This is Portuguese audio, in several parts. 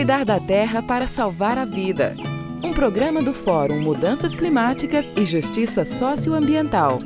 Cuidar da terra para salvar a vida. Um programa do Fórum Mudanças Climáticas e Justiça Socioambiental.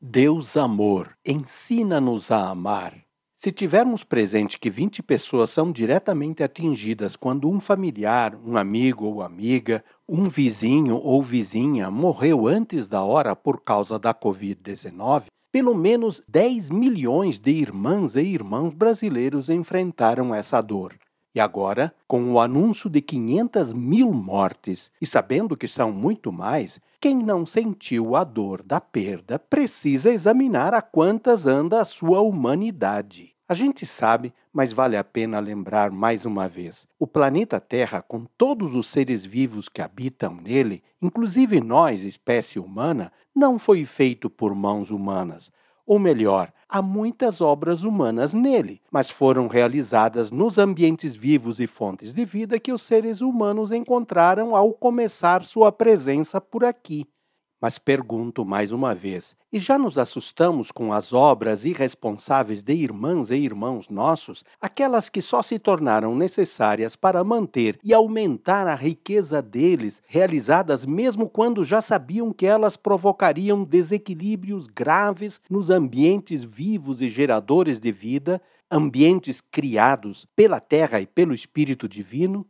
Deus amor, ensina-nos a amar. Se tivermos presente que 20 pessoas são diretamente atingidas quando um familiar, um amigo ou amiga, um vizinho ou vizinha morreu antes da hora por causa da Covid-19, pelo menos 10 milhões de irmãs e irmãos brasileiros enfrentaram essa dor. E agora, com o anúncio de 500 mil mortes, e sabendo que são muito mais, quem não sentiu a dor da perda precisa examinar a quantas anda a sua humanidade. A gente sabe, mas vale a pena lembrar mais uma vez: o planeta Terra, com todos os seres vivos que habitam nele, inclusive nós, espécie humana, não foi feito por mãos humanas. Ou melhor, há muitas obras humanas nele, mas foram realizadas nos ambientes vivos e fontes de vida que os seres humanos encontraram ao começar sua presença por aqui. Mas pergunto mais uma vez: e já nos assustamos com as obras irresponsáveis de irmãs e irmãos nossos, aquelas que só se tornaram necessárias para manter e aumentar a riqueza deles, realizadas mesmo quando já sabiam que elas provocariam desequilíbrios graves nos ambientes vivos e geradores de vida, ambientes criados pela terra e pelo Espírito Divino?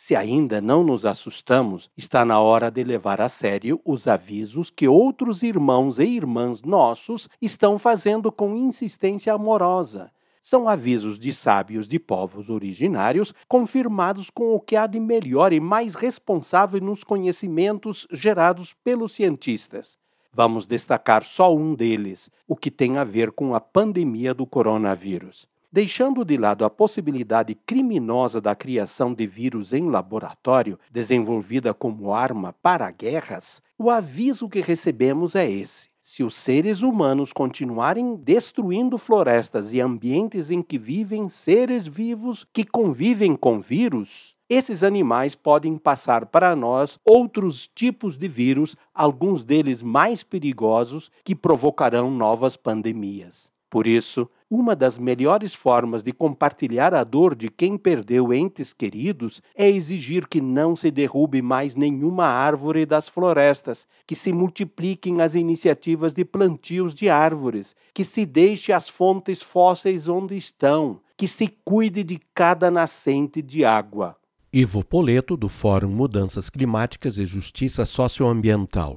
Se ainda não nos assustamos, está na hora de levar a sério os avisos que outros irmãos e irmãs nossos estão fazendo com insistência amorosa. São avisos de sábios de povos originários, confirmados com o que há de melhor e mais responsável nos conhecimentos gerados pelos cientistas. Vamos destacar só um deles, o que tem a ver com a pandemia do coronavírus. Deixando de lado a possibilidade criminosa da criação de vírus em laboratório, desenvolvida como arma para guerras, o aviso que recebemos é esse. Se os seres humanos continuarem destruindo florestas e ambientes em que vivem seres vivos que convivem com vírus, esses animais podem passar para nós outros tipos de vírus, alguns deles mais perigosos, que provocarão novas pandemias. Por isso, uma das melhores formas de compartilhar a dor de quem perdeu entes queridos é exigir que não se derrube mais nenhuma árvore das florestas, que se multipliquem as iniciativas de plantios de árvores, que se deixe as fontes fósseis onde estão, que se cuide de cada nascente de água. Ivo Poleto, do Fórum Mudanças Climáticas e Justiça Socioambiental.